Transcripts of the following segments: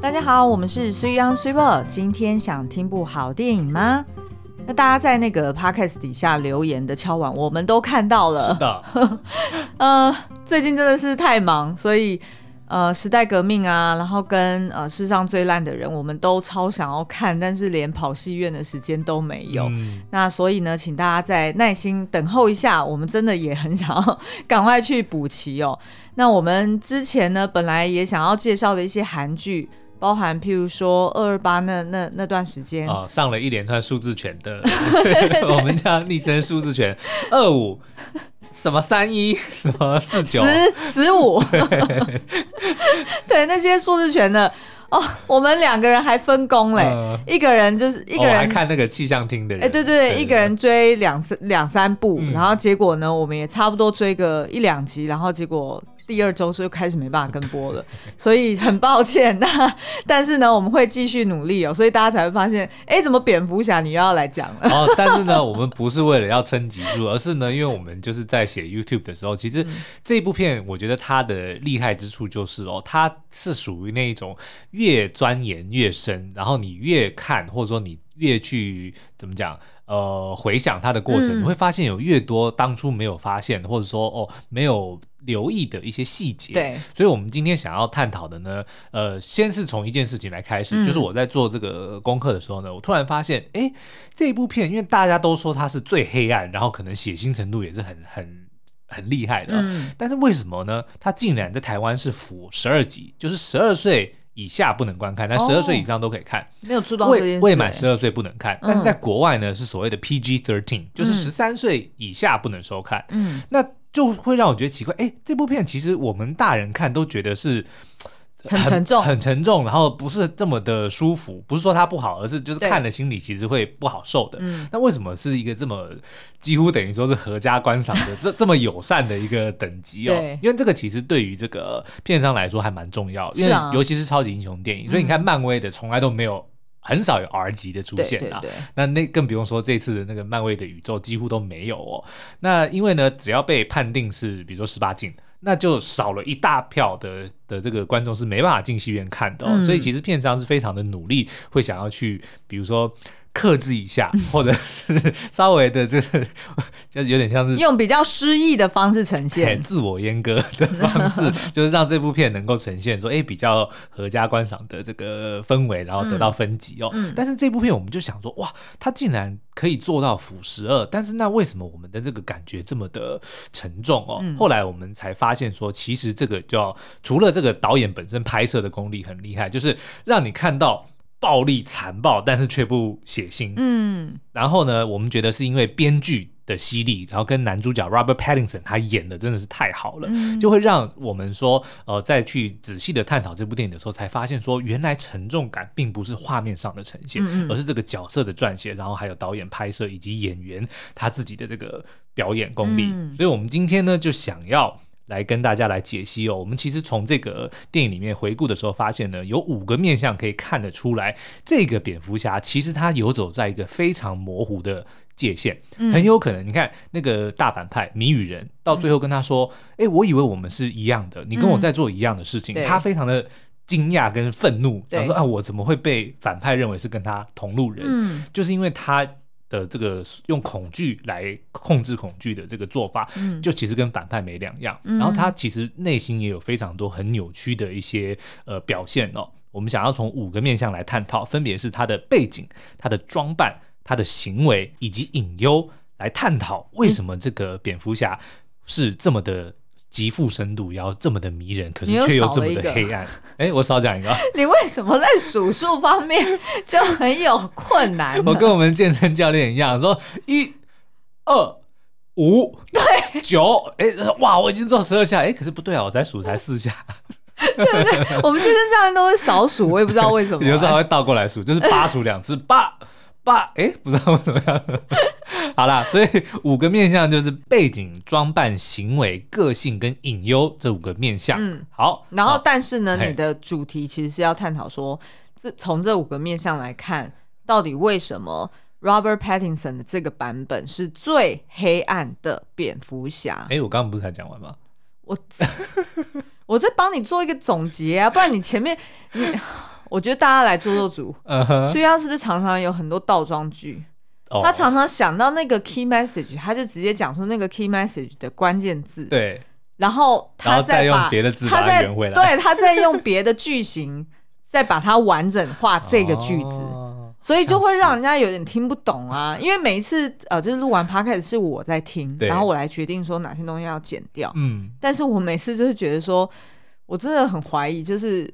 大家好，我们是 Sui On Super。今天想听部好电影吗？那大家在那个 Podcast 底下留言的敲碗，我们都看到了。是的，呃，最近真的是太忙，所以。呃，时代革命啊，然后跟呃世上最烂的人，我们都超想要看，但是连跑戏院的时间都没有。嗯、那所以呢，请大家再耐心等候一下，我们真的也很想要 赶快去补齐哦。那我们之前呢，本来也想要介绍的一些韩剧，包含譬如说二二八那那那段时间。啊、哦，上了一连串数字拳的，我们叫昵称数字拳二五。什么三一什么四九。十十五，对。那些数字拳的哦，我们两个人还分工嘞，呃、一个人就是一个人、哦、还看那个气象厅的人，哎、欸、对对对，对对对，一个人追两三两三部，嗯、然后结果呢，我们也差不多追个一两集，然后结果。第二周就开始没办法跟播了，所以很抱歉。那 但是呢，我们会继续努力哦，所以大家才会发现，哎、欸，怎么蝙蝠侠你又要来讲了？哦，但是呢，我们不是为了要撑集数，而是呢，因为我们就是在写 YouTube 的时候，其实这部片，我觉得它的厉害之处就是哦，它是属于那一种越钻研越深，然后你越看，或者说你越去怎么讲？呃，回想它的过程，嗯、你会发现有越多当初没有发现，或者说哦没有留意的一些细节。对，所以我们今天想要探讨的呢，呃，先是从一件事情来开始，嗯、就是我在做这个功课的时候呢，我突然发现，哎，这一部片，因为大家都说它是最黑暗，然后可能血腥程度也是很很很厉害的，嗯、但是为什么呢？它竟然在台湾是辅十二级，就是十二岁。以下不能观看，但十二岁以上都可以看。哦、没有注到这件事。未未满十二岁不能看，嗯、但是在国外呢是所谓的 PG thirteen，就是十三岁以下不能收看。嗯，那就会让我觉得奇怪，哎，这部片其实我们大人看都觉得是。很沉重，很沉重，然后不是这么的舒服。不是说它不好，而是就是看了心里其实会不好受的。嗯，那为什么是一个这么几乎等于说是合家观赏的这这么友善的一个等级哦？对，因为这个其实对于这个片商来说还蛮重要，因为尤其是超级英雄电影，所以你看漫威的从来都没有很少有 R 级的出现啊。那那更不用说这次的那个漫威的宇宙几乎都没有哦。那因为呢，只要被判定是比如说十八禁。那就少了一大票的的这个观众是没办法进戏院看的，哦，嗯、所以其实片商是非常的努力，会想要去，比如说。克制一下，或者是 稍微的这个，就有点像是用比较诗意的方式呈现，自我阉割的方式，就是让这部片能够呈现说，哎，比较合家观赏的这个氛围，然后得到分级哦。嗯嗯、但是这部片我们就想说，哇，它竟然可以做到腐十二，但是那为什么我们的这个感觉这么的沉重哦？嗯、后来我们才发现说，其实这个叫除了这个导演本身拍摄的功力很厉害，就是让你看到。暴力残暴，但是却不血腥。嗯，然后呢，我们觉得是因为编剧的犀利，然后跟男主角 Robert Pattinson 他演的真的是太好了，嗯、就会让我们说，呃，再去仔细的探讨这部电影的时候，才发现说，原来沉重感并不是画面上的呈现，嗯、而是这个角色的撰写，然后还有导演拍摄以及演员他自己的这个表演功力。嗯、所以，我们今天呢，就想要。来跟大家来解析哦。我们其实从这个电影里面回顾的时候，发现呢，有五个面向可以看得出来，这个蝙蝠侠其实他游走在一个非常模糊的界限，嗯、很有可能你看那个大反派谜语人，到最后跟他说：“哎、嗯，我以为我们是一样的，你跟我在做一样的事情。嗯”他非常的惊讶跟愤怒，他说：“啊，我怎么会被反派认为是跟他同路人？嗯、就是因为他。”的这个用恐惧来控制恐惧的这个做法，嗯、就其实跟反派没两样。嗯、然后他其实内心也有非常多很扭曲的一些呃表现哦。我们想要从五个面向来探讨，分别是他的背景、他的装扮、他的行为以及隐忧，来探讨为什么这个蝙蝠侠是这么的。极富深度，然后这么的迷人，可是却又这么的黑暗。哎，我少讲一个。你为什么在数数方面就很有困难？我跟我们健身教练一样，说一、二、五、对九，哎，哇，我已经做十二下，哎，可是不对啊，我才数才四下。对对对，我们健身教练都会少数，我也不知道为什么。有时候还会倒过来数，就是八数两次，八。八哎，不知道怎么样。好啦，所以五个面相就是背景、装扮、行为、个性跟隐忧这五个面相。嗯，好。然后，但是呢，你的主题其实是要探讨说，这从这五个面相来看，到底为什么 Robert Pattinson 的这个版本是最黑暗的蝙蝠侠？哎，我刚刚不是才讲完吗？我 我在帮你做一个总结啊，不然你前面你。我觉得大家来做做主，所以他是不是常常有很多倒装句？哦。他常常想到那个 key message，他就直接讲出那个 key message 的关键字，对，然后他再用别的字把它圆回来，对，他再用别的句型再把它完整化这个句子。哦所以就会让人家有点听不懂啊，因为每一次呃，就是录完 podcast 是我在听，然后我来决定说哪些东西要剪掉。嗯，但是我每次就是觉得说，我真的很怀疑，就是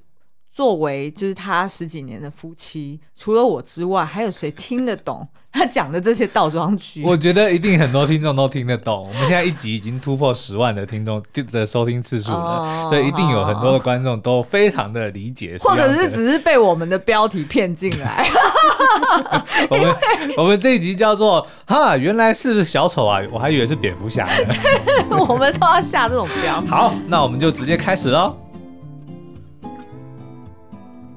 作为就是他十几年的夫妻，除了我之外，还有谁听得懂？他讲的这些倒装句，我觉得一定很多听众都听得懂。我们现在一集已经突破十万的听众的收听次数了，哦、所以一定有很多的观众都非常的理解，或者是只是被我们的标题骗进来。我们我们这一集叫做“哈，原来是小丑啊，我还以为是蝙蝠侠呢。”我们都要下这种标。好，那我们就直接开始喽。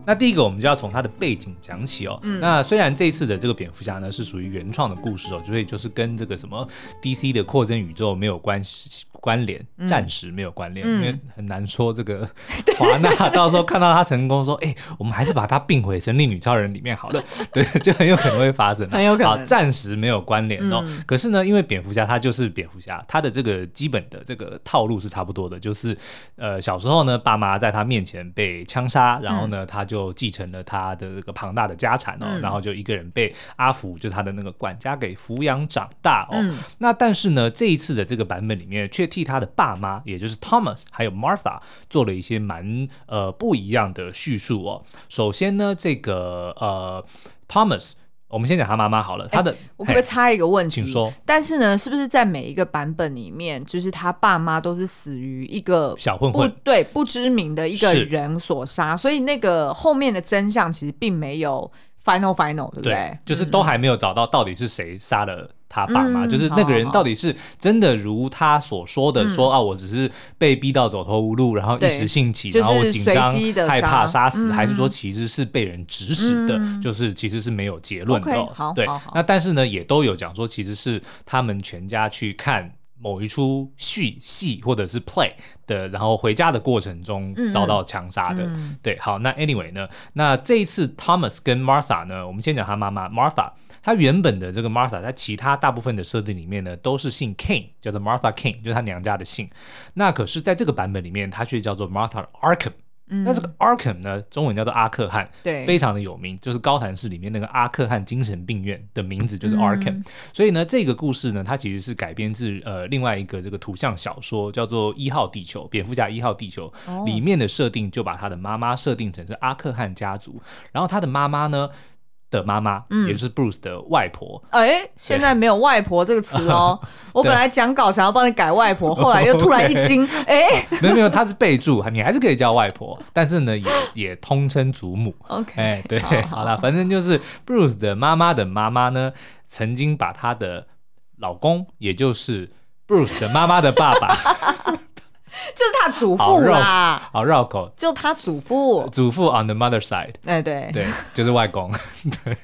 那第一个，我们就要从它的背景讲起哦。嗯、那虽然这一次的这个蝙蝠侠呢是属于原创的故事哦，所以就是跟这个什么 DC 的扩增宇宙没有关系。关联暂时没有关联，嗯、因为很难说这个华纳到时候看到他成功说，哎、欸，我们还是把它并回神力女超人里面好了，对，就很有可能会发生，很有可能。好，暂时没有关联哦。嗯、可是呢，因为蝙蝠侠他就是蝙蝠侠，他的这个基本的这个套路是差不多的，就是呃小时候呢，爸妈在他面前被枪杀，然后呢，他就继承了他的这个庞大的家产哦，嗯、然后就一个人被阿福就他的那个管家给抚养长大哦。嗯、那但是呢，这一次的这个版本里面却。替他的爸妈，也就是 Thomas 还有 Martha 做了一些蛮呃不一样的叙述哦。首先呢，这个呃 Thomas，我们先讲他妈妈好了。他的、欸、我可不可以插一个问题？请说。但是呢，是不是在每一个版本里面，就是他爸妈都是死于一个小混混，对，不知名的一个人所杀，所以那个后面的真相其实并没有 final final，对不对？对，就是都还没有找到到底是谁杀了。他爸妈、嗯、就是那个人，到底是真的如他所说的说、嗯、啊，我只是被逼到走投无路，然后一时兴起，然后紧张害怕杀死，嗯、还是说其实是被人指使的？嗯、就是其实是没有结论的。Okay, 好对，好好那但是呢，也都有讲说，其实是他们全家去看某一出戏戏或者是 play 的，然后回家的过程中遭到枪杀的。嗯、对，好，那 anyway 呢，那这一次 Thomas 跟 Martha 呢，我们先讲他妈妈 Martha。他原本的这个 Martha，在其他大部分的设定里面呢，都是姓 King，叫做 Martha King，就是他娘家的姓。那可是在这个版本里面，他却叫做 Martha Arkham。嗯、那这个 Arkham 呢，中文叫做阿克汉，对，非常的有名，就是高谭市里面那个阿克汉精神病院的名字就是 Arkham。嗯、所以呢，这个故事呢，它其实是改编自呃另外一个这个图像小说，叫做《一号地球》，蝙蝠侠一号地球、哦、里面的设定就把他的妈妈设定成是阿克汉家族，然后他的妈妈呢。的妈妈，嗯、也就是 Bruce 的外婆。哎、欸，现在没有外婆这个词哦。我本来讲稿想要帮你改外婆，后来又突然一惊，哎没有没有，他是备注，你还是可以叫外婆，但是呢，也也通称祖母。OK，对，好了，反正就是 Bruce 的妈妈的妈妈呢，曾经把她的老公，也就是 Bruce 的妈妈的爸爸。就是他祖父啦，好绕口，就他祖父，祖父 on the mother side，哎对。对，就是外公，对，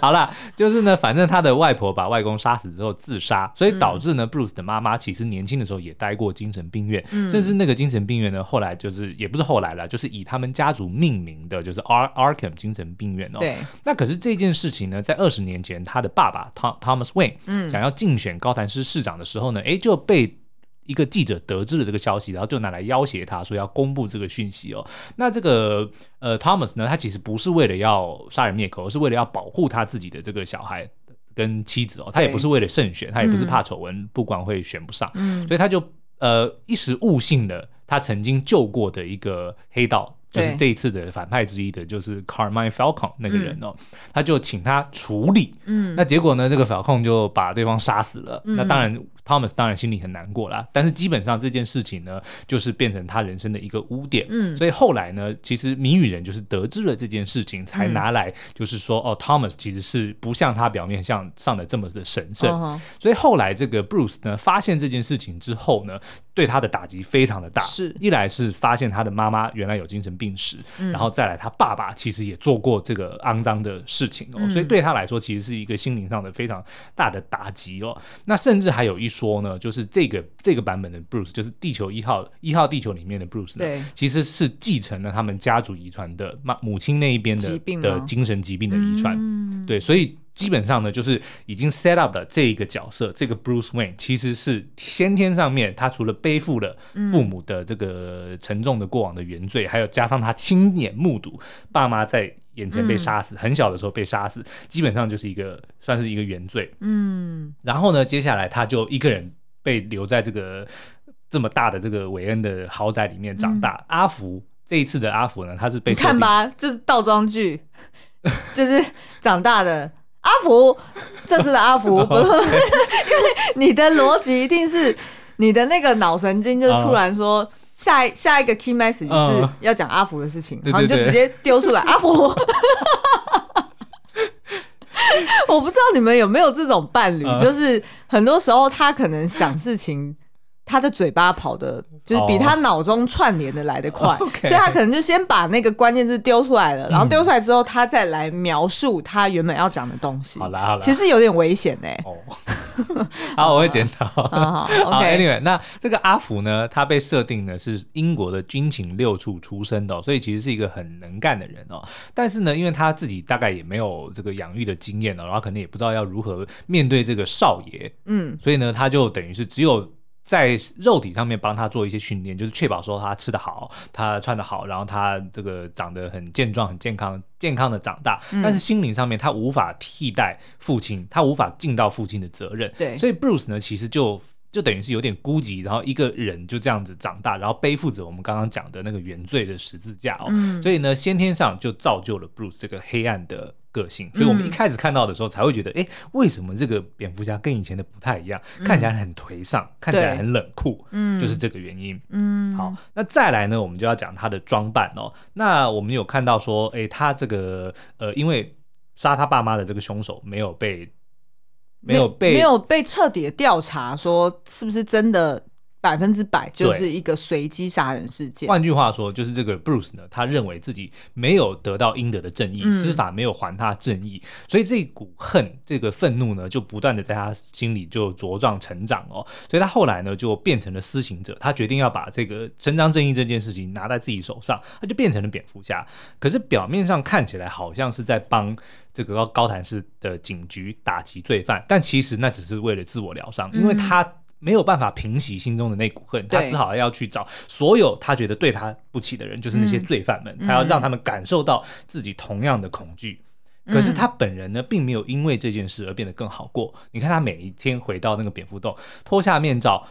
好啦，就是呢，反正他的外婆把外公杀死之后自杀，所以导致呢，Bruce 的妈妈其实年轻的时候也待过精神病院，嗯。甚至那个精神病院呢，后来就是也不是后来了，就是以他们家族命名的，就是 Ar Arkham 精神病院哦。对，那可是这件事情呢，在二十年前，他的爸爸 Tom Thomas Wayne 想要竞选高谭市市长的时候呢，哎，就被。一个记者得知了这个消息，然后就拿来要挟他，说要公布这个讯息哦。那这个呃，Thomas 呢，他其实不是为了要杀人灭口，而是为了要保护他自己的这个小孩跟妻子哦。他也不是为了胜选，他也不是怕丑闻不管会选不上，嗯，所以他就呃一时误信了他曾经救过的一个黑道。就是这一次的反派之一的，就是 Carmine Falcone 那个人哦，嗯、他就请他处理，嗯，那结果呢，这个 Falcone 就把对方杀死了。嗯、那当然，Thomas 当然心里很难过啦。但是基本上这件事情呢，就是变成他人生的一个污点。嗯，所以后来呢，其实谜语人就是得知了这件事情，才拿来就是说，嗯、哦，Thomas 其实是不像他表面上上的这么的神圣。哦、所以后来这个 Bruce 呢，发现这件事情之后呢，对他的打击非常的大。是一来是发现他的妈妈原来有精神病。病史，然后再来，他爸爸其实也做过这个肮脏的事情哦，嗯、所以对他来说，其实是一个心灵上的非常大的打击哦。那甚至还有一说呢，就是这个这个版本的 Bruce，就是地球一号一号地球里面的 Bruce 呢，其实是继承了他们家族遗传的妈母亲那一边的的精神疾病的遗传，嗯、对，所以基本上呢，就是已经 set up 了这一个角色，这个 Bruce Wayne 其实是先天上面他除了背负了父母的这个沉重的过往的原罪，嗯、还有加上他亲眼目睹爸妈在。眼前被杀死，嗯、很小的时候被杀死，基本上就是一个算是一个原罪。嗯，然后呢，接下来他就一个人被留在这个这么大的这个韦恩的豪宅里面长大。嗯、阿福这一次的阿福呢，他是被看吧，这是倒装句，这是长大的阿福，这次的阿福 因为你的逻辑一定是你的那个脑神经，就是突然说。嗯下一下一个 key message 是要讲阿福的事情，然后你就直接丢出来 阿福。我不知道你们有没有这种伴侣，就是很多时候他可能想事情。他的嘴巴跑的，就是比他脑中串联的来得快，oh, 所以他可能就先把那个关键字丢出来了，然后丢出来之后，他再来描述他原本要讲的东西。好了好了，其实有点危险哎。哦，好，我会检讨。好，OK，Anyway，那这个阿福呢，他被设定呢是英国的军情六处出身的，所以其实是一个很能干的人哦。但是呢，因为他自己大概也没有这个养育的经验哦，然后可能也不知道要如何面对这个少爷，嗯，所以呢，他就等于是只有。在肉体上面帮他做一些训练，就是确保说他吃得好，他穿得好，然后他这个长得很健壮、很健康、健康的长大。嗯、但是心灵上面他无法替代父亲，他无法尽到父亲的责任。对，所以 Bruce 呢，其实就就等于是有点孤寂，然后一个人就这样子长大，然后背负着我们刚刚讲的那个原罪的十字架哦。嗯、所以呢，先天上就造就了 Bruce 这个黑暗的。个性，所以我们一开始看到的时候才会觉得，哎、嗯，为什么这个蝙蝠侠跟以前的不太一样？嗯、看起来很颓丧，看起来很冷酷，嗯，就是这个原因。嗯，好，那再来呢，我们就要讲他的装扮哦。那我们有看到说，哎，他这个呃，因为杀他爸妈的这个凶手没有被，没有被，没有被彻底的调查，说是不是真的。百分之百就是一个随机杀人事件。换句话说，就是这个 Bruce 呢，他认为自己没有得到应得的正义，嗯、司法没有还他正义，所以这股恨、这个愤怒呢，就不断的在他心里就茁壮成长哦。所以他后来呢，就变成了私刑者，他决定要把这个伸张正义这件事情拿在自己手上，他就变成了蝙蝠侠。可是表面上看起来好像是在帮这个高高谭市的警局打击罪犯，但其实那只是为了自我疗伤，因为他。没有办法平息心中的那股恨，他只好要去找所有他觉得对他不起的人，就是那些罪犯们，他要让他们感受到自己同样的恐惧。可是他本人呢，并没有因为这件事而变得更好过。你看他每一天回到那个蝙蝠洞，脱下面罩。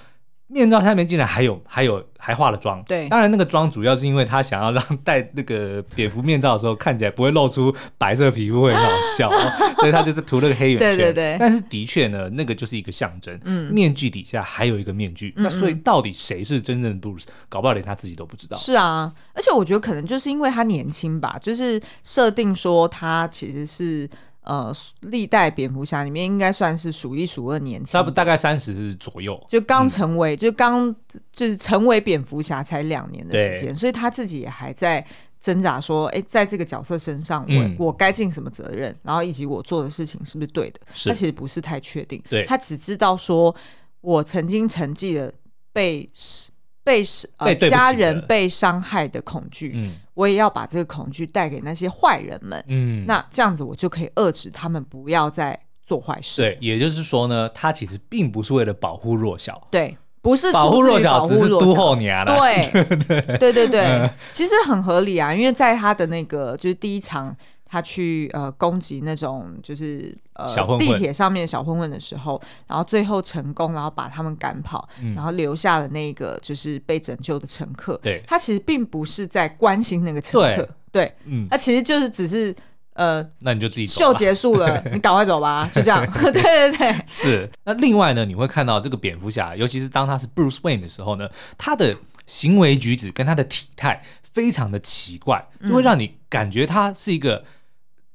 面罩下面竟然还有还有还化了妆，对，当然那个妆主要是因为他想要让戴那个蝙蝠面罩的时候看起来不会露出白色皮肤会很好笑，所以他就是涂了个黑眼圈。对对对。但是的确呢，那个就是一个象征，嗯，面具底下还有一个面具，嗯嗯，那所以到底谁是真正的 Bruce，搞不好连他自己都不知道。是啊，而且我觉得可能就是因为他年轻吧，就是设定说他其实是。呃，历代蝙蝠侠里面应该算是数一数二年轻，差不多大概三十左右，就刚成为，嗯、就刚就是成为蝙蝠侠才两年的时间，所以他自己也还在挣扎，说，哎，在这个角色身上，我、嗯、我该尽什么责任，然后以及我做的事情是不是对的？他其实不是太确定，对他只知道说，我曾经沉寂了被。被呃家人被伤害的恐惧，嗯，我也要把这个恐惧带给那些坏人们，嗯，那这样子我就可以遏制他们不要再做坏事。对，也就是说呢，他其实并不是为了保护弱小，对，不是保护弱小，只是都后你啊。对，对，对，对，对，嗯、其实很合理啊，因为在他的那个就是第一场。他去呃攻击那种就是呃地铁上面的小混混的时候，然后最后成功，然后把他们赶跑，嗯、然后留下了那个就是被拯救的乘客。对，他其实并不是在关心那个乘客，对，对嗯，他其实就是只是呃，那你就自己秀结束了，你赶快走吧，就这样。对对对，是。那另外呢，你会看到这个蝙蝠侠，尤其是当他是 Bruce Wayne 的时候呢，他的行为举止跟他的体态非常的奇怪，就会让你感觉他是一个。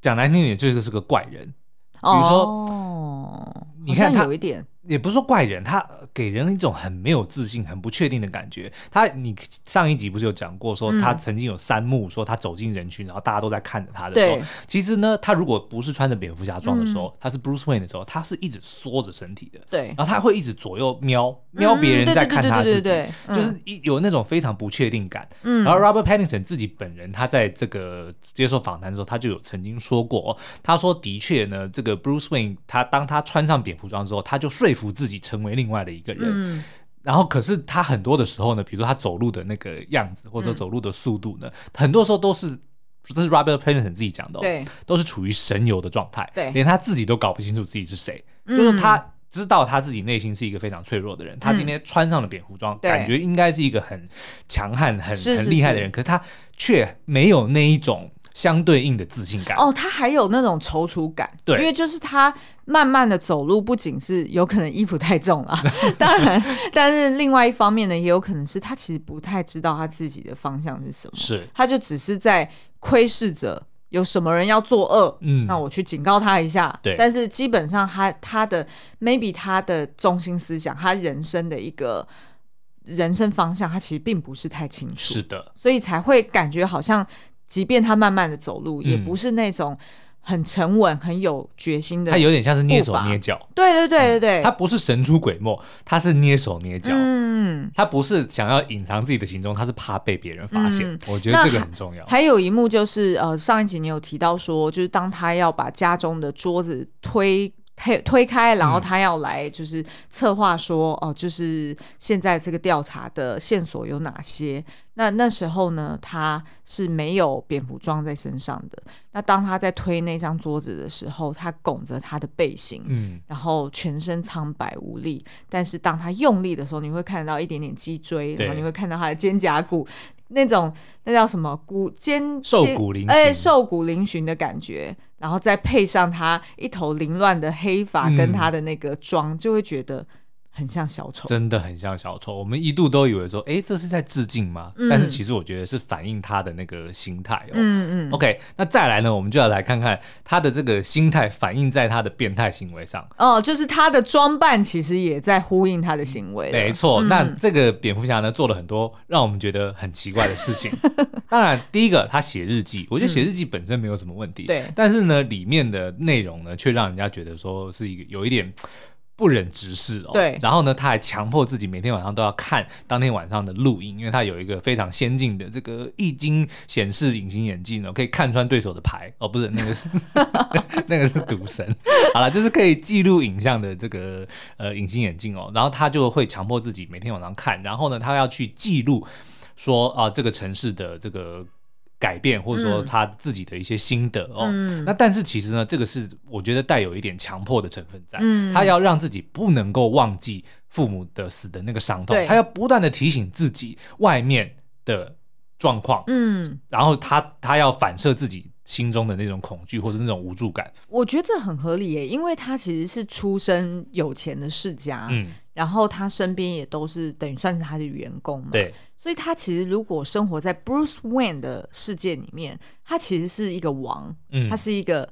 讲难听点，就是是个怪人。比如说，哦、你看他有一点，也不是说怪人，他给人一种很没有自信、很不确定的感觉。他，你上一集不是有讲过，说他曾经有三幕，说他走进人群，然后大家都在看着他的时候，其实呢，他如果不是穿着蝙蝠侠装的时候，他是 Bruce Wayne 的时候，他是一直缩着身体的，对，然后他会一直左右瞄瞄别人在看他自己，就是一有那种非常不确定感。嗯，然后 Robert Pattinson 自己本人，他在这个接受访谈的时候，他就有曾经说过，他说的确呢，这个 Bruce Wayne 他当他穿上蝙蝠装之后，他就说服自己成为另外的一个人，嗯、然后可是他很多的时候呢，比如说他走路的那个样子，或者走路的速度呢，嗯、很多时候都是这是 Robert Pattinson 自己讲的、哦，对，都是处于神游的状态，对，连他自己都搞不清楚自己是谁，嗯、就是他知道他自己内心是一个非常脆弱的人，嗯、他今天穿上了蝙蝠装，对。感觉应该是一个很强悍、很很厉害的人，可是他却没有那一种。相对应的自信感。哦，他还有那种踌躇感，对，因为就是他慢慢的走路，不仅是有可能衣服太重了，当然，但是另外一方面呢，也有可能是他其实不太知道他自己的方向是什么，是，他就只是在窥视着有什么人要作恶，嗯，那我去警告他一下，对，但是基本上他他的 maybe 他的中心思想，他人生的一个人生方向，他其实并不是太清楚，是的，所以才会感觉好像。即便他慢慢的走路，嗯、也不是那种很沉稳、很有决心的。他有点像是蹑手蹑脚。对对对对对、嗯，他不是神出鬼没，他是蹑手蹑脚。嗯，他不是想要隐藏自己的行踪，他是怕被别人发现。嗯、我觉得这个很重要。还有一幕就是，呃，上一集你有提到说，就是当他要把家中的桌子推。推推开，然后他要来就是策划说，嗯、哦，就是现在这个调查的线索有哪些？那那时候呢，他是没有蝙蝠装在身上的。那当他在推那张桌子的时候，他拱着他的背心，嗯，然后全身苍白无力。但是当他用力的时候，你会看到一点点脊椎，然后你会看到他的肩胛骨。那种那叫什么骨肩瘦骨嶙哎，瘦骨嶙峋的感觉，然后再配上他一头凌乱的黑发跟他的那个妆，嗯、就会觉得。很像小丑，真的很像小丑。我们一度都以为说，哎，这是在致敬吗？嗯、但是其实我觉得是反映他的那个心态哦。嗯嗯。OK，那再来呢，我们就要来看看他的这个心态反映在他的变态行为上。哦，就是他的装扮其实也在呼应他的行为。没错，嗯、那这个蝙蝠侠呢，做了很多让我们觉得很奇怪的事情。当然，第一个他写日记，我觉得写日记本身没有什么问题。对、嗯。但是呢，里面的内容呢，却让人家觉得说是一个有一点。不忍直视哦，对，然后呢，他还强迫自己每天晚上都要看当天晚上的录音，因为他有一个非常先进的这个液晶显示隐形眼镜哦，可以看穿对手的牌哦，不是那个是 那个是赌神，好了，就是可以记录影像的这个呃隐形眼镜哦，然后他就会强迫自己每天晚上看，然后呢，他要去记录说啊这个城市的这个。改变或者说他自己的一些心得、嗯、哦，那但是其实呢，这个是我觉得带有一点强迫的成分在，嗯、他要让自己不能够忘记父母的死的那个伤痛，对。他要不断的提醒自己外面的状况，嗯，然后他他要反射自己心中的那种恐惧或者那种无助感。我觉得这很合理耶，因为他其实是出身有钱的世家，嗯，然后他身边也都是等于算是他的员工嘛，对。所以他其实如果生活在 Bruce Wayne 的世界里面，他其实是一个王，嗯，他是一个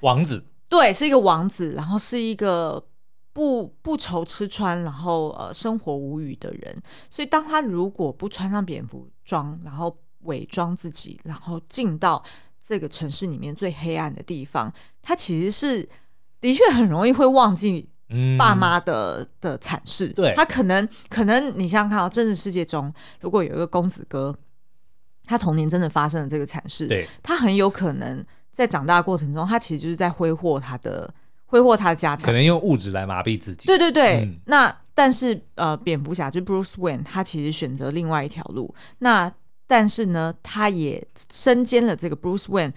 王子，对，是一个王子，然后是一个不不愁吃穿，然后呃生活无虞的人。所以当他如果不穿上蝙蝠装，然后伪装自己，然后进到这个城市里面最黑暗的地方，他其实是的确很容易会忘记。爸妈的的惨事，对，他可能可能你想想看哦，真实世界中如果有一个公子哥，他童年真的发生了这个惨事，对，他很有可能在长大的过程中，他其实就是在挥霍他的挥霍他的家产，可能用物质来麻痹自己。对对对，嗯、那但是呃，蝙蝠侠就 Bruce Wayne，他其实选择另外一条路，那但是呢，他也身兼了这个 Bruce Wayne。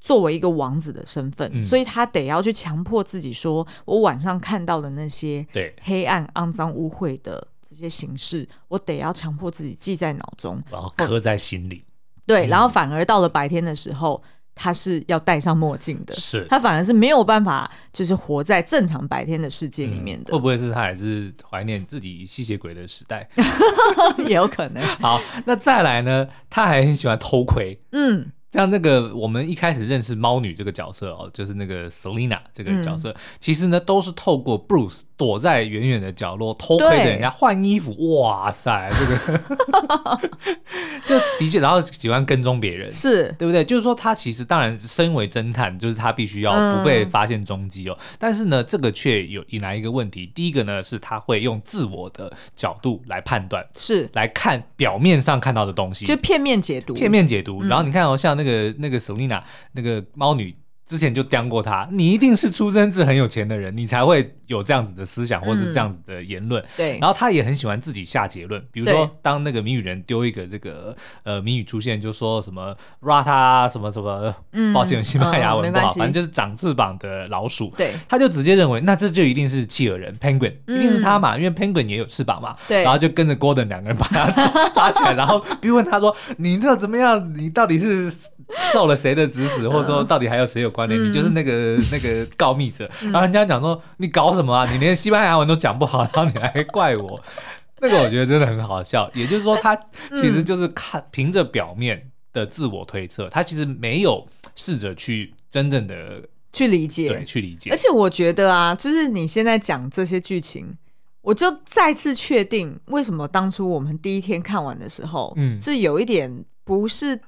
作为一个王子的身份，嗯、所以他得要去强迫自己说：“我晚上看到的那些黑暗、肮脏、污秽的这些形式，我得要强迫自己记在脑中，然后刻在心里。”对，嗯、然后反而到了白天的时候，他是要戴上墨镜的，是他反而是没有办法，就是活在正常白天的世界里面的。嗯、会不会是他还是怀念自己吸血鬼的时代？也有可能。好，那再来呢？他还很喜欢偷窥。嗯。像那个我们一开始认识猫女这个角色哦，就是那个 Selina 这个角色，嗯、其实呢都是透过 Bruce 躲在远远的角落偷窥着人家换衣服，哇塞，这个 就的确，然后喜欢跟踪别人，是对不对？就是说，他其实当然身为侦探，就是他必须要不被发现踪迹哦。嗯、但是呢，这个却有引来一个问题。第一个呢，是他会用自我的角度来判断，是来看表面上看到的东西，就片面解读，片面解读。嗯、然后你看哦，像那个那个 Selina 那个猫女。之前就刁过他，你一定是出生自很有钱的人，你才会有这样子的思想或者是这样子的言论。嗯、对，然后他也很喜欢自己下结论，比如说当那个谜语人丢一个这个呃谜语出现，就说什么 rata 什么什么，嗯、抱歉，西班牙文不好，嗯、反正就是长翅膀的老鼠。对，他就直接认为那这就一定是企鹅人 penguin，一定是他嘛，因为 penguin 也有翅膀嘛。对，然后就跟着 Gordon 两个人把他抓，抓起来，然后逼问他说：“你这怎么样？你到底是 受了谁的指使，或者说到底还有谁有关联？嗯、你就是那个。”呃，那个告密者，然后人家讲说，你搞什么啊？你连西班牙文都讲不好，然后你还怪我，那个我觉得真的很好笑。也就是说，他其实就是看凭着表面的自我推测，他其实没有试着去真正的去理解，对，去理解。而且我觉得啊，就是你现在讲这些剧情，我就再次确定为什么当初我们第一天看完的时候，嗯，是有一点不是。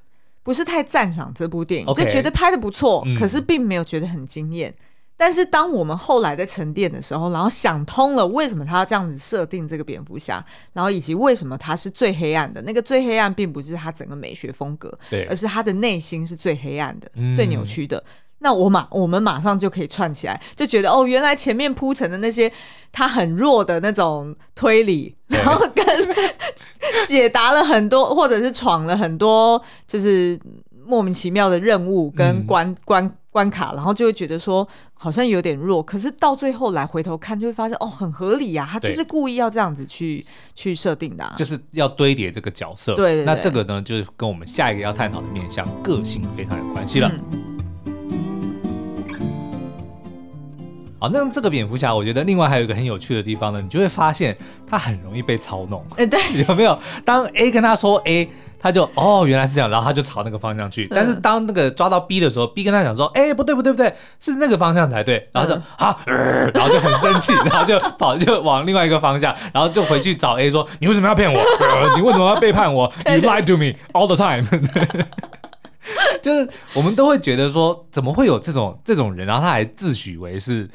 不是太赞赏这部电影，Okay. 就觉得拍的不错，嗯、可是并没有觉得很惊艳。但是当我们后来在沉淀的时候，然后想通了为什么他要这样子设定这个蝙蝠侠，然后以及为什么他是最黑暗的，那个最黑暗并不是他整个美学风格，而是他的内心是最黑暗的、嗯、最扭曲的。那我马我们马上就可以串起来，就觉得哦，原来前面铺陈的那些他很弱的那种推理，然后跟。解答了很多，或者是闯了很多，就是莫名其妙的任务跟关、嗯、关关卡，然后就会觉得说好像有点弱，可是到最后来回头看，就会发现哦，很合理呀、啊，他就是故意要这样子去去设定的、啊，就是要堆叠这个角色。对，那这个呢，就是跟我们下一个要探讨的面向个性非常有关系了。嗯好，那这个蝙蝠侠，我觉得另外还有一个很有趣的地方呢，你就会发现他很容易被操弄。哎，对，有没有？当 A 跟他说 A，他就哦，原来是这样，然后他就朝那个方向去。但是当那个抓到 B 的时候，B 跟他讲说，哎，不对不对不对，是那个方向才对。然后就啊，然后就很生气，然后就跑就往另外一个方向，然后就回去找 A 说，你为什么要骗我？你为什么要背叛我？You lie to me all the time。就是我们都会觉得说，怎么会有这种这种人，然后他还自诩为是。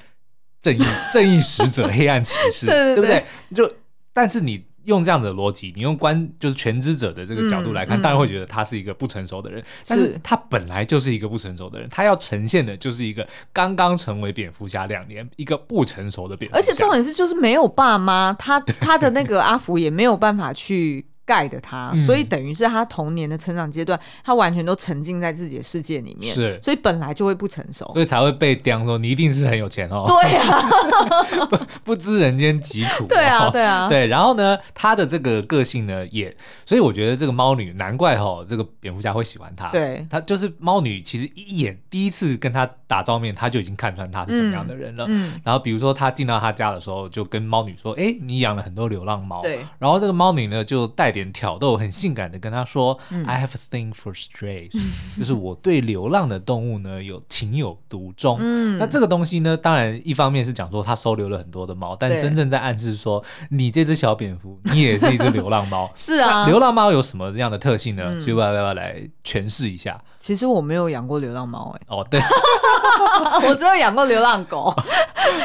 正义 正义使者，黑暗骑士，对，不对？就但是你用这样的逻辑，你用观就是全知者的这个角度来看，嗯、当然会觉得他是一个不成熟的人。嗯、但是他本来就是一个不成熟的人，他要呈现的就是一个刚刚成为蝙蝠侠两年，一个不成熟的蝙蝠侠。而且重点是，就是没有爸妈，他他的那个阿福也没有办法去。盖的他，所以等于是他童年的成长阶段，他完全都沉浸在自己的世界里面，是，所以本来就会不成熟，所以才会被刁说你一定是很有钱哦。对啊，不不知人间疾苦。对啊，对啊，对。然后呢，他的这个个性呢，也，所以我觉得这个猫女难怪哈，这个蝙蝠侠会喜欢他。对，他就是猫女，其实一眼第一次跟他打照面，他就已经看穿他是什么样的人了。嗯。然后比如说他进到他家的时候，就跟猫女说：“哎，你养了很多流浪猫。”对。然后这个猫女呢，就带点。挑逗很性感的跟他说、嗯、：“I have a thing for strays，、嗯、就是我对流浪的动物呢有情有独钟。嗯”那这个东西呢，当然一方面是讲说他收留了很多的猫，但真正在暗示说你这只小蝙蝠，你也是一只流浪猫。是啊，流浪猫有什么样的特性呢？嗯、所以我要不要来诠释一下？其实我没有养过流浪猫，哎，哦，对，我只有养过流浪狗，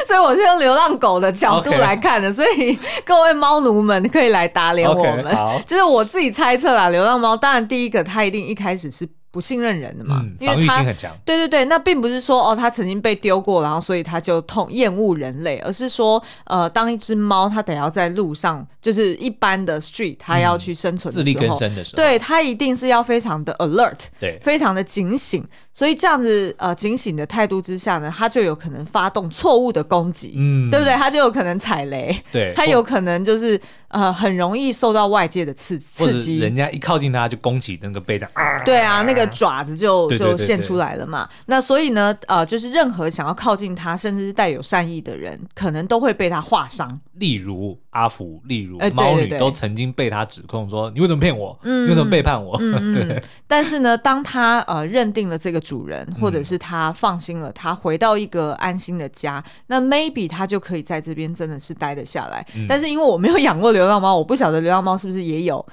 所以我是用流浪狗的角度来看的，Okay. 所以各位猫奴们可以来打脸我们，okay, 就是我自己猜测啦，流浪猫当然第一个它一定一开始是。不信任人的嘛，嗯、因为他。对对对，那并不是说哦，他曾经被丢过，然后所以他就痛厌恶人类，而是说，呃，当一只猫，它得要在路上，就是一般的 street，它要去生存的时候，嗯、自力更生的时候，对，它一定是要非常的 alert，对，非常的警醒。所以这样子呃警醒的态度之下呢，它就有可能发动错误的攻击，嗯，对不对？它就有可能踩雷，对，它有可能就是呃很容易受到外界的刺刺激，人家一靠近它就攻击那个背的，对啊，那个。个爪子就就现出来了嘛。那所以呢，呃，就是任何想要靠近他，甚至是带有善意的人，可能都会被他划伤。例如阿福，例如猫女，都曾经被他指控说：“你为什么骗我？你为什么背叛我？” 对。但是呢，当他呃认定了这个主人，或者是他放心了，他回到一个安心的家，那 maybe 他就可以在这边真的是待得下来。但是因为我没有养过流浪猫，我不晓得流浪猫是不是也有。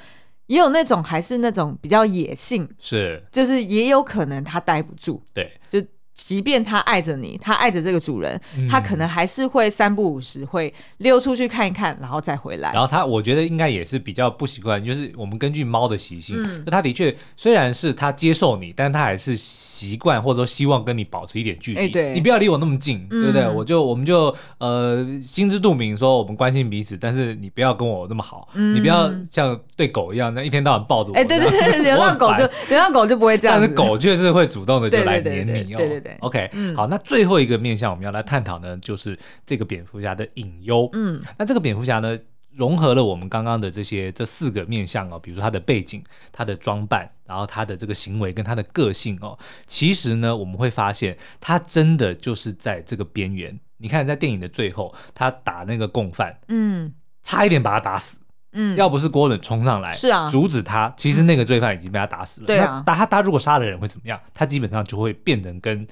也有那种还是那种比较野性，是，就是也有可能他待不住，对，就。即便他爱着你，他爱着这个主人，嗯、他可能还是会三不五时会溜出去看一看，然后再回来。然后他，我觉得应该也是比较不习惯，就是我们根据猫的习性，嗯、他的确虽然是它接受你，但它还是习惯或者说希望跟你保持一点距离。欸、对，你不要离我那么近，嗯、对不对？我就我们就呃心知肚明，说我们关心彼此，但是你不要跟我那么好，嗯、你不要像对狗一样，那一天到晚抱着我。哎、欸，对对对，流浪狗就 流浪狗就不会这样，但是狗确实会主动的就来黏你哦。对对对。OK，嗯，好，那最后一个面向我们要来探讨呢，就是这个蝙蝠侠的隐忧。嗯，那这个蝙蝠侠呢，融合了我们刚刚的这些这四个面向哦，比如说他的背景、他的装扮，然后他的这个行为跟他的个性哦，其实呢，我们会发现他真的就是在这个边缘。你看，在电影的最后，他打那个共犯，嗯，差一点把他打死。嗯，要不是郭伦冲上来，是啊，阻止他，其实那个罪犯已经被他打死了。对啊，那他他如果杀了人会怎么样？他基本上就会变成跟。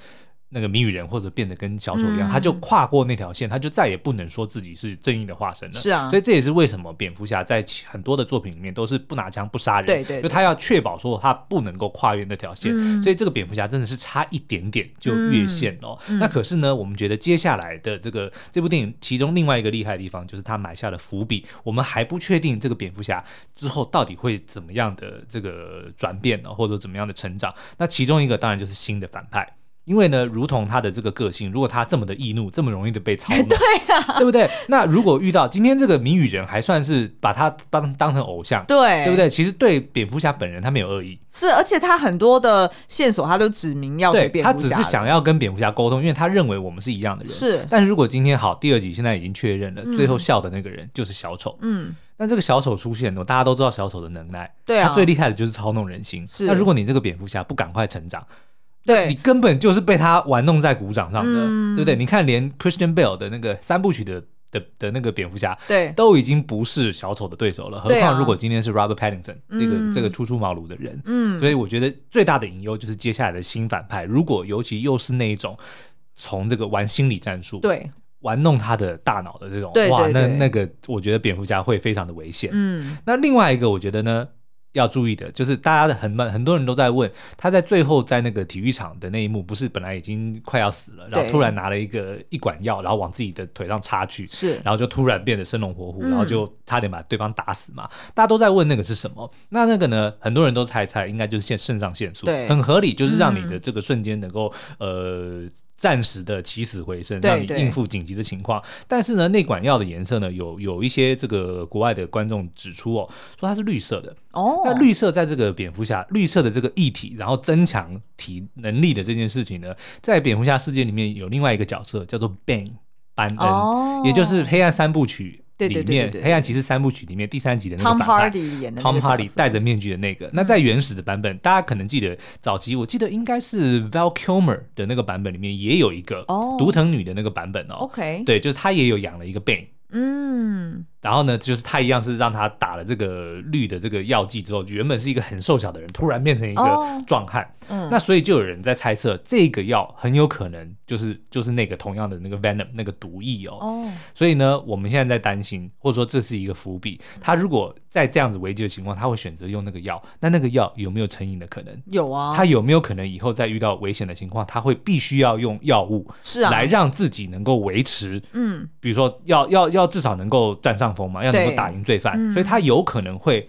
那个谜语人或者变得跟小丑一样，嗯、他就跨过那条线，他就再也不能说自己是正义的化身了。是啊，所以这也是为什么蝙蝠侠在很多的作品里面都是不拿枪不杀人。对，对对，就他要确保说他不能够跨越那条线。嗯、所以这个蝙蝠侠真的是差一点点就越线了。嗯、那可是呢，我们觉得接下来的这个这部电影，其中另外一个厉害的地方就是他埋下了伏笔。我们还不确定这个蝙蝠侠之后到底会怎么样的这个转变呢，或者怎么样的成长？那其中一个当然就是新的反派。因为呢，如同他的这个个性，如果他这么的易怒，这么容易的被操弄，对啊，对不对？那如果遇到今天这个谜语人，还算是把他当当成偶像，对，对不对？其实对蝙蝠侠本人，他没有恶意，是，而且他很多的线索，他都指明要给蝙蝠侠，他只是想要跟蝙蝠侠沟通，因为他认为我们是一样的人。是，但是如果今天好，第二集现在已经确认了，嗯、最后笑的那个人就是小丑。嗯，那这个小丑出现了，大家都知道小丑的能耐，对啊，他最厉害的就是操弄人心。是，那如果你这个蝙蝠侠不赶快成长，对，你根本就是被他玩弄在鼓掌上的，嗯、对不对？你看，连 Christian Bale 的那个三部曲的的的那个蝙蝠侠，对，都已经不是小丑的对手了。何况如果今天是 Robert Pattinson、啊、这个、嗯、这个初出茅庐的人，嗯，所以我觉得最大的隐忧就是接下来的新反派，如果尤其又是那一种从这个玩心理战术，对，玩弄他的大脑的这种，对对对哇，那那个我觉得蝙蝠侠会非常的危险。嗯，那另外一个我觉得呢？要注意的就是，大家的很很多人都在问，他在最后在那个体育场的那一幕，不是本来已经快要死了，然后突然拿了一个一管药，然后往自己的腿上插去，是，然后就突然变得生龙活虎，然后就差点把对方打死嘛。嗯、大家都在问那个是什么？那那个呢？很多人都猜猜，应该就是肾肾上腺素，对，很合理，就是让你的这个瞬间能够、嗯、呃。暂时的起死回生，让你应付紧急的情况。但是呢，那管药的颜色呢，有有一些这个国外的观众指出哦，说它是绿色的。哦，那绿色在这个蝙蝠侠绿色的这个液体，然后增强体能力的这件事情呢，在蝙蝠侠世界里面有另外一个角色叫做 Bane 班恩，哦、也就是黑暗三部曲。里面《黑暗骑士》三部曲里面第三集的那个反派 Tom Hardy 演的 Tom Hardy 戴着面具的那个，那在原始的版本，大家可能记得早期，我记得应该是 Val Kilmer 的那个版本里面也有一个独藤女的那个版本哦。OK，对，就是他也有养了一个 Bane。嗯。然后呢，就是他一样是让他打了这个绿的这个药剂之后，原本是一个很瘦小的人，突然变成一个壮汉。嗯，那所以就有人在猜测，这个药很有可能就是就是那个同样的那个 venom 那个毒液哦。哦。所以呢，我们现在在担心，或者说这是一个伏笔。他如果在这样子危机的情况，他会选择用那个药，那那个药有没有成瘾的可能？有啊。他有没有可能以后再遇到危险的情况，他会必须要用药物，是啊，来让自己能够维持。嗯。比如说，要要要至少能够站上。嘛，要能够打赢罪犯，嗯、所以他有可能会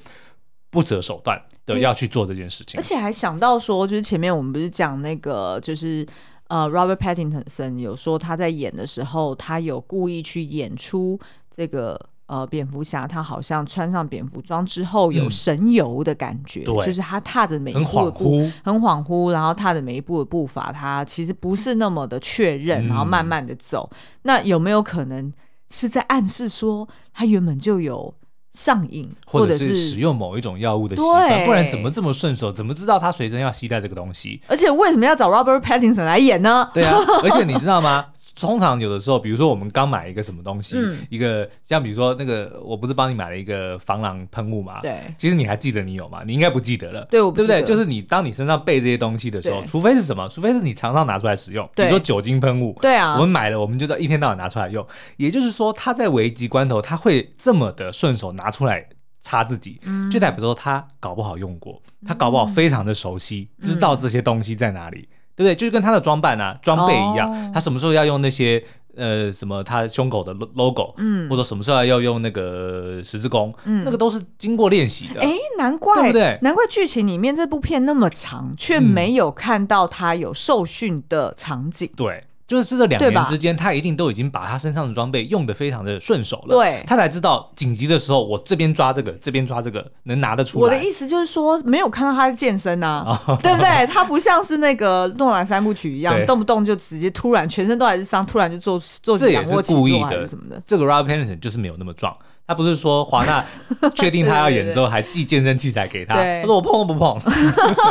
不择手段的要去做这件事情，而且还想到说，就是前面我们不是讲那个，就是呃，Robert Pattinson 有说他在演的时候，他有故意去演出这个呃蝙蝠侠，他好像穿上蝙蝠装之后有神游的感觉，嗯、就是他踏的每一步的步很恍惚，很恍惚，然后踏的每一步的步伐，他其实不是那么的确认，然后慢慢的走，嗯、那有没有可能？是在暗示说他原本就有上瘾，或者是使用某一种药物的习惯，不然怎么这么顺手？怎么知道他随身要携带这个东西？而且为什么要找 Robert Pattinson 来演呢？对啊，而且你知道吗？通常有的时候，比如说我们刚买一个什么东西，嗯、一个像比如说那个，我不是帮你买了一个防狼喷雾嘛？对，其实你还记得你有吗？你应该不记得了，对，我不对不对？就是你当你身上备这些东西的时候，除非是什么？除非是你常常拿出来使用，比如说酒精喷雾，对啊，我们买了，我们就在一天到晚拿出来用。也就是说，他在危急关头，他会这么的顺手拿出来擦自己，嗯、就代表说他搞不好用过，他搞不好非常的熟悉，嗯、知道这些东西在哪里。对不对？就是跟他的装扮啊、装备一样，哦、他什么时候要用那些呃什么他胸口的 logo，嗯，或者什么时候要用那个十字弓，嗯，那个都是经过练习的。哎，难怪，对不对？难怪剧情里面这部片那么长，却没有看到他有受训的场景。嗯、对。就是这两年之间，他一定都已经把他身上的装备用得非常的顺手了。对，他才知道紧急的时候，我这边抓这个，这边抓这个，能拿得出来。我的意思就是说，没有看到他在健身呐、对不对？他不像是那个诺兰三部曲一样，动不动就直接突然全身都还是伤，突然就做做仰卧起坐还是什么的。这个 Robert Pattinson 就是没有那么壮。他不是说华纳 确定他要演之后还寄健身器材给他，他说我碰都不碰。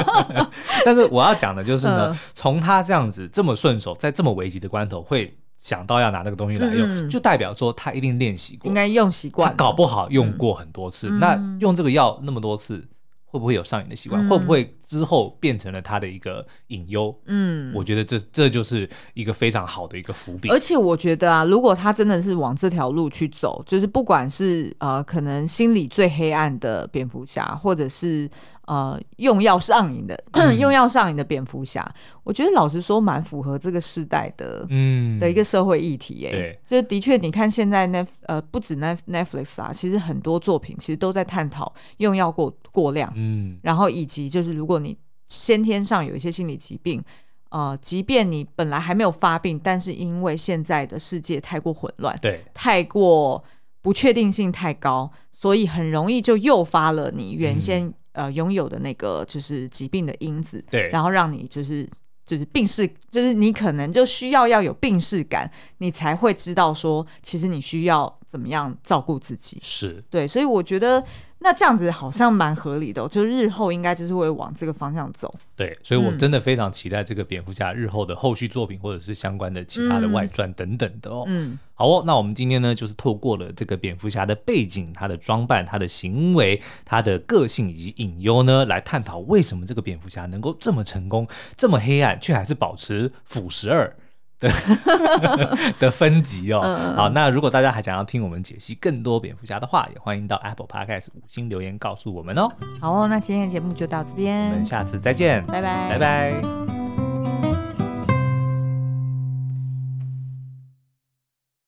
但是我要讲的就是呢，从他这样子这么顺手，在这么危急的关头会想到要拿那个东西来用，就代表说他一定练习过，应该用习惯，他搞不好用过很多次。那用这个药那么多次。会不会有上瘾的习惯？嗯、会不会之后变成了他的一个隐忧？嗯，我觉得这这就是一个非常好的一个伏笔。而且我觉得啊，如果他真的是往这条路去走，就是不管是呃，可能心里最黑暗的蝙蝠侠，或者是。呃，用药上瘾的，嗯、用药上瘾的蝙蝠侠，我觉得老实说，蛮符合这个时代的，嗯，的一个社会议题耶。对，所以的确，你看现在那呃，不止 Netflix 啊，其实很多作品其实都在探讨用药过过量，嗯，然后以及就是如果你先天上有一些心理疾病，呃，即便你本来还没有发病，但是因为现在的世界太过混乱，对，太过不确定性太高，所以很容易就诱发了你原先、嗯。呃，拥有的那个就是疾病的因子，对，然后让你就是就是病逝，就是你可能就需要要有病逝感，你才会知道说，其实你需要怎么样照顾自己，是对，所以我觉得。那这样子好像蛮合理的，哦，就是日后应该就是会往这个方向走。对，所以我真的非常期待这个蝙蝠侠日后的后续作品，或者是相关的其他的外传等等的哦。嗯，好哦，那我们今天呢，就是透过了这个蝙蝠侠的背景、他的装扮、他的行为、他的个性以及隐忧呢，来探讨为什么这个蝙蝠侠能够这么成功、这么黑暗，却还是保持腐蚀二。的分级哦，嗯、好，那如果大家还想要听我们解析更多蝙蝠侠的话，也欢迎到 Apple Podcast 五星留言告诉我们哦。好哦，那今天的节目就到这边，我们下次再见，拜拜，拜拜。